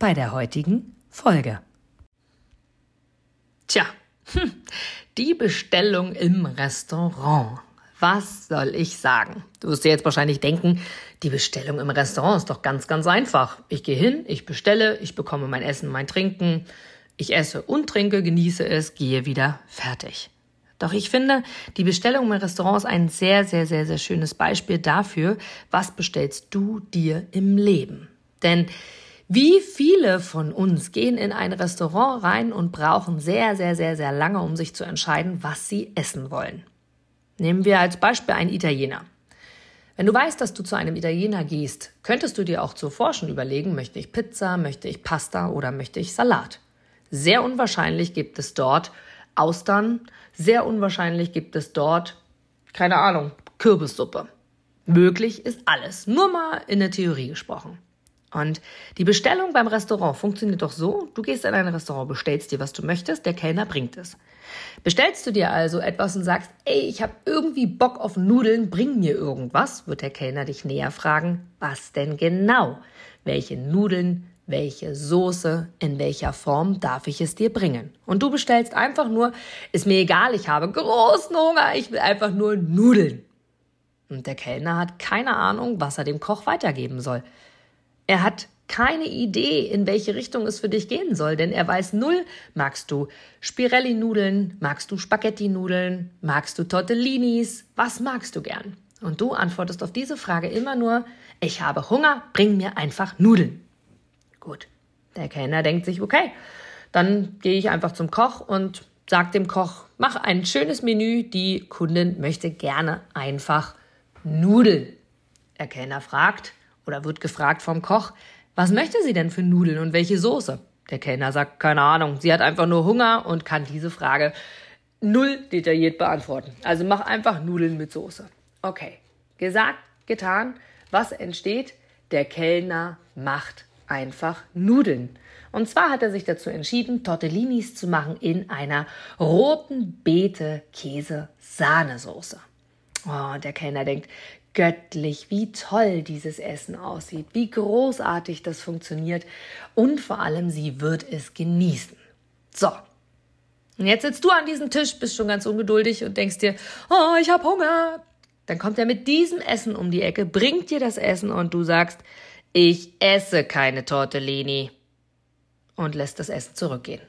bei der heutigen Folge. Tja, hm, die Bestellung im Restaurant. Was soll ich sagen? Du wirst dir jetzt wahrscheinlich denken, die Bestellung im Restaurant ist doch ganz, ganz einfach. Ich gehe hin, ich bestelle, ich bekomme mein Essen, mein Trinken, ich esse und trinke, genieße es, gehe wieder fertig. Doch ich finde, die Bestellung im Restaurant ist ein sehr, sehr, sehr, sehr schönes Beispiel dafür, was bestellst du dir im Leben. Denn wie viele von uns gehen in ein Restaurant rein und brauchen sehr, sehr, sehr, sehr lange, um sich zu entscheiden, was sie essen wollen? Nehmen wir als Beispiel einen Italiener. Wenn du weißt, dass du zu einem Italiener gehst, könntest du dir auch zuvor schon überlegen, möchte ich Pizza, möchte ich Pasta oder möchte ich Salat. Sehr unwahrscheinlich gibt es dort Austern, sehr unwahrscheinlich gibt es dort, keine Ahnung, Kürbissuppe. Möglich ist alles, nur mal in der Theorie gesprochen. Und die Bestellung beim Restaurant funktioniert doch so, du gehst in ein Restaurant, bestellst dir, was du möchtest, der Kellner bringt es. Bestellst du dir also etwas und sagst, ey, ich habe irgendwie Bock auf Nudeln, bring mir irgendwas, wird der Kellner dich näher fragen, was denn genau? Welche Nudeln, welche Soße, in welcher Form darf ich es dir bringen? Und du bestellst einfach nur, ist mir egal, ich habe großen Hunger, ich will einfach nur Nudeln. Und der Kellner hat keine Ahnung, was er dem Koch weitergeben soll. Er hat keine Idee, in welche Richtung es für dich gehen soll, denn er weiß null, magst du Spirelli-Nudeln, magst du Spaghetti-Nudeln, magst du Tortellinis, was magst du gern? Und du antwortest auf diese Frage immer nur, ich habe Hunger, bring mir einfach Nudeln. Gut, der Kellner denkt sich, okay, dann gehe ich einfach zum Koch und sage dem Koch, mach ein schönes Menü, die Kundin möchte gerne einfach Nudeln. Der Kellner fragt, oder wird gefragt vom Koch, was möchte sie denn für Nudeln und welche Soße? Der Kellner sagt, keine Ahnung, sie hat einfach nur Hunger und kann diese Frage null detailliert beantworten. Also mach einfach Nudeln mit Soße. Okay, gesagt, getan. Was entsteht? Der Kellner macht einfach Nudeln. Und zwar hat er sich dazu entschieden, Tortellinis zu machen in einer roten Beete Käse Sahnesoße. Oh, der Kellner denkt, göttlich, wie toll dieses Essen aussieht, wie großartig das funktioniert und vor allem sie wird es genießen. So. Und jetzt sitzt du an diesem Tisch, bist schon ganz ungeduldig und denkst dir, oh, ich hab Hunger. Dann kommt er mit diesem Essen um die Ecke, bringt dir das Essen und du sagst, ich esse keine Tortellini und lässt das Essen zurückgehen.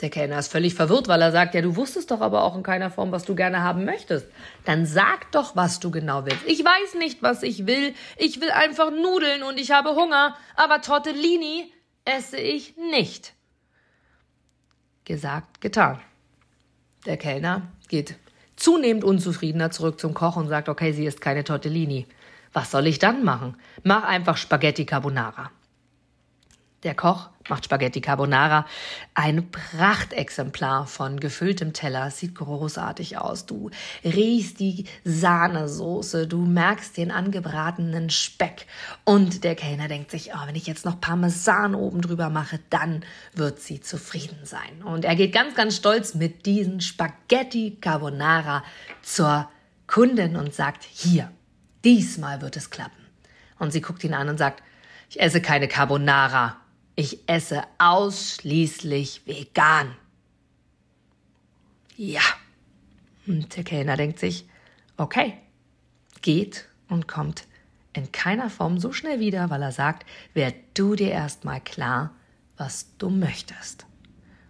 Der Kellner ist völlig verwirrt, weil er sagt, ja, du wusstest doch aber auch in keiner Form, was du gerne haben möchtest. Dann sag doch, was du genau willst. Ich weiß nicht, was ich will. Ich will einfach Nudeln und ich habe Hunger, aber Tortellini esse ich nicht. Gesagt, getan. Der Kellner geht zunehmend unzufriedener zurück zum Koch und sagt, okay, sie isst keine Tortellini. Was soll ich dann machen? Mach einfach Spaghetti Carbonara. Der Koch macht Spaghetti Carbonara. Ein Prachtexemplar von gefülltem Teller. Sieht großartig aus. Du riechst die Sahnesoße, du merkst den angebratenen Speck. Und der Kellner denkt sich, oh, wenn ich jetzt noch Parmesan oben drüber mache, dann wird sie zufrieden sein. Und er geht ganz, ganz stolz mit diesen Spaghetti Carbonara zur Kundin und sagt, hier, diesmal wird es klappen. Und sie guckt ihn an und sagt, ich esse keine Carbonara. Ich esse ausschließlich vegan. Ja. Und der Kellner denkt sich, okay, geht und kommt in keiner Form so schnell wieder, weil er sagt, werd du dir erstmal klar, was du möchtest.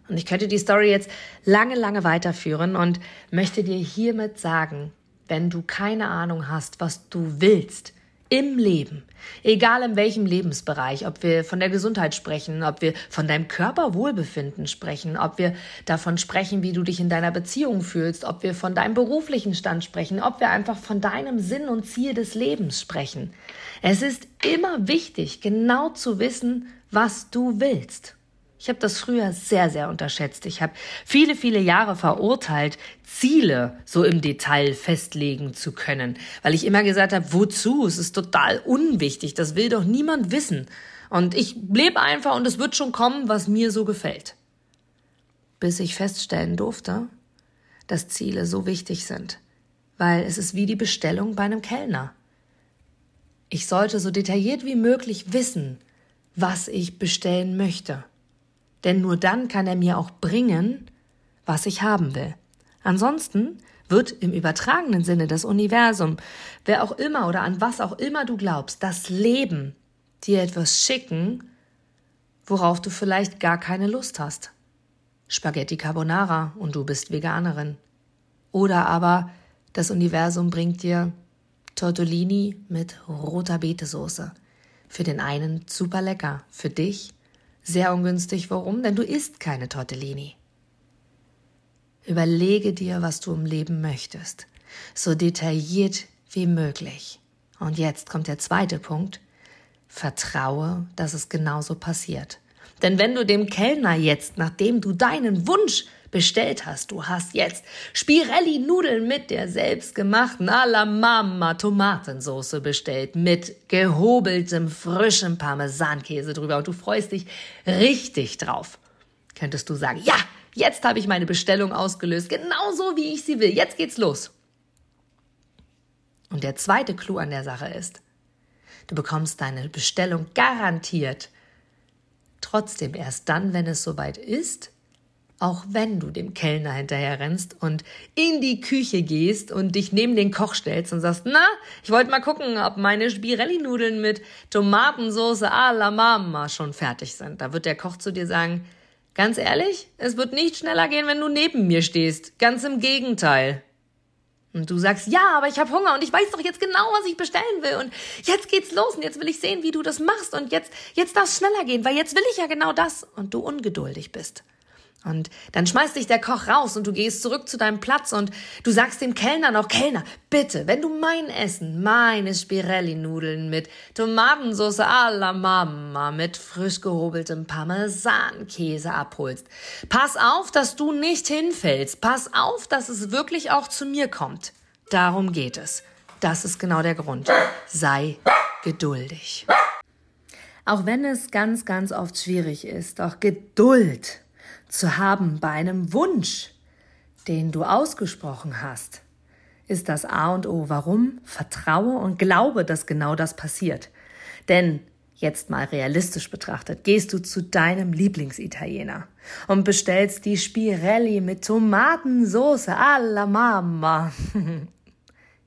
Und ich könnte die Story jetzt lange, lange weiterführen und möchte dir hiermit sagen, wenn du keine Ahnung hast, was du willst, im Leben, egal in welchem Lebensbereich, ob wir von der Gesundheit sprechen, ob wir von deinem Körperwohlbefinden sprechen, ob wir davon sprechen, wie du dich in deiner Beziehung fühlst, ob wir von deinem beruflichen Stand sprechen, ob wir einfach von deinem Sinn und Ziel des Lebens sprechen. Es ist immer wichtig, genau zu wissen, was du willst. Ich habe das früher sehr, sehr unterschätzt. Ich habe viele, viele Jahre verurteilt, Ziele so im Detail festlegen zu können, weil ich immer gesagt habe, wozu? Es ist total unwichtig, das will doch niemand wissen. Und ich lebe einfach und es wird schon kommen, was mir so gefällt. Bis ich feststellen durfte, dass Ziele so wichtig sind, weil es ist wie die Bestellung bei einem Kellner. Ich sollte so detailliert wie möglich wissen, was ich bestellen möchte denn nur dann kann er mir auch bringen, was ich haben will. Ansonsten wird im übertragenen Sinne das Universum, wer auch immer oder an was auch immer du glaubst, das Leben dir etwas schicken, worauf du vielleicht gar keine Lust hast. Spaghetti Carbonara und du bist Veganerin. Oder aber das Universum bringt dir Tortellini mit roter Betesoße. Für den einen super lecker, für dich sehr ungünstig. Warum? Denn du isst keine Tortellini. Überlege dir, was du im Leben möchtest. So detailliert wie möglich. Und jetzt kommt der zweite Punkt. Vertraue, dass es genauso passiert. Denn wenn du dem Kellner jetzt, nachdem du deinen Wunsch bestellt hast. Du hast jetzt Spirelli-Nudeln mit der selbstgemachten alla Mama Tomatensoße bestellt mit gehobeltem frischem Parmesankäse drüber und du freust dich richtig drauf. Könntest du sagen, ja, jetzt habe ich meine Bestellung ausgelöst, genauso wie ich sie will. Jetzt geht's los. Und der zweite Clou an der Sache ist, du bekommst deine Bestellung garantiert trotzdem erst dann, wenn es soweit ist, auch wenn du dem Kellner hinterher rennst und in die Küche gehst und dich neben den Koch stellst und sagst, na, ich wollte mal gucken, ob meine Spirelli-Nudeln mit Tomatensauce à la Mama schon fertig sind. Da wird der Koch zu dir sagen, ganz ehrlich, es wird nicht schneller gehen, wenn du neben mir stehst. Ganz im Gegenteil. Und du sagst, ja, aber ich habe Hunger und ich weiß doch jetzt genau, was ich bestellen will. Und jetzt geht's los und jetzt will ich sehen, wie du das machst. Und jetzt, jetzt darf es schneller gehen, weil jetzt will ich ja genau das. Und du ungeduldig bist. Und dann schmeißt dich der Koch raus und du gehst zurück zu deinem Platz und du sagst dem Kellner noch, Kellner, bitte, wenn du mein Essen, meine Spirelli-Nudeln mit Tomatensauce alla Mama, mit frisch gehobeltem Parmesankäse abholst, pass auf, dass du nicht hinfällst. Pass auf, dass es wirklich auch zu mir kommt. Darum geht es. Das ist genau der Grund. Sei geduldig. Auch wenn es ganz, ganz oft schwierig ist, auch Geduld zu haben bei einem Wunsch, den du ausgesprochen hast, ist das A und O. Warum? Vertraue und glaube, dass genau das passiert. Denn jetzt mal realistisch betrachtet, gehst du zu deinem Lieblingsitaliener und bestellst die Spirelli mit Tomatensauce alla Mama.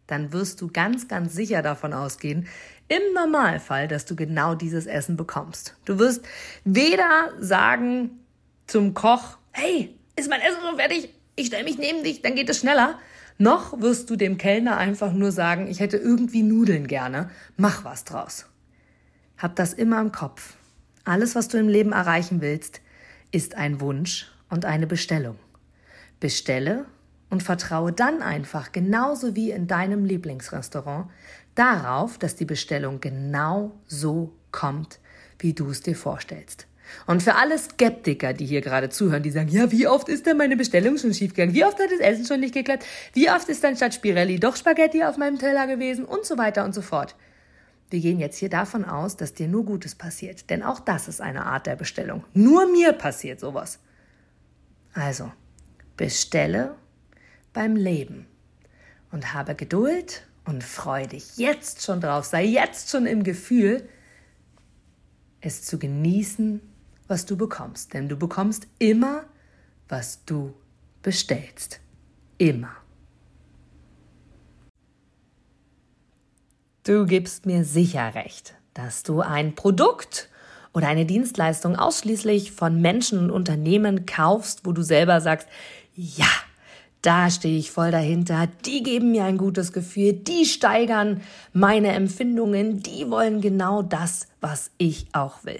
Dann wirst du ganz, ganz sicher davon ausgehen, im Normalfall, dass du genau dieses Essen bekommst. Du wirst weder sagen, zum Koch, hey, ist mein Essen schon fertig? Ich stelle mich neben dich, dann geht es schneller. Noch wirst du dem Kellner einfach nur sagen, ich hätte irgendwie Nudeln gerne, mach was draus. Hab das immer im Kopf. Alles, was du im Leben erreichen willst, ist ein Wunsch und eine Bestellung. Bestelle und vertraue dann einfach, genauso wie in deinem Lieblingsrestaurant, darauf, dass die Bestellung genau so kommt, wie du es dir vorstellst. Und für alle Skeptiker, die hier gerade zuhören, die sagen, ja, wie oft ist denn meine Bestellung schon schiefgegangen? Wie oft hat das Essen schon nicht geklappt? Wie oft ist dann statt Spirelli doch Spaghetti auf meinem Teller gewesen? Und so weiter und so fort. Wir gehen jetzt hier davon aus, dass dir nur Gutes passiert. Denn auch das ist eine Art der Bestellung. Nur mir passiert sowas. Also, bestelle beim Leben und habe Geduld und freu dich jetzt schon drauf. Sei jetzt schon im Gefühl, es zu genießen was du bekommst. Denn du bekommst immer, was du bestellst. Immer. Du gibst mir sicher recht, dass du ein Produkt oder eine Dienstleistung ausschließlich von Menschen und Unternehmen kaufst, wo du selber sagst, ja, da stehe ich voll dahinter, die geben mir ein gutes Gefühl, die steigern meine Empfindungen, die wollen genau das, was ich auch will.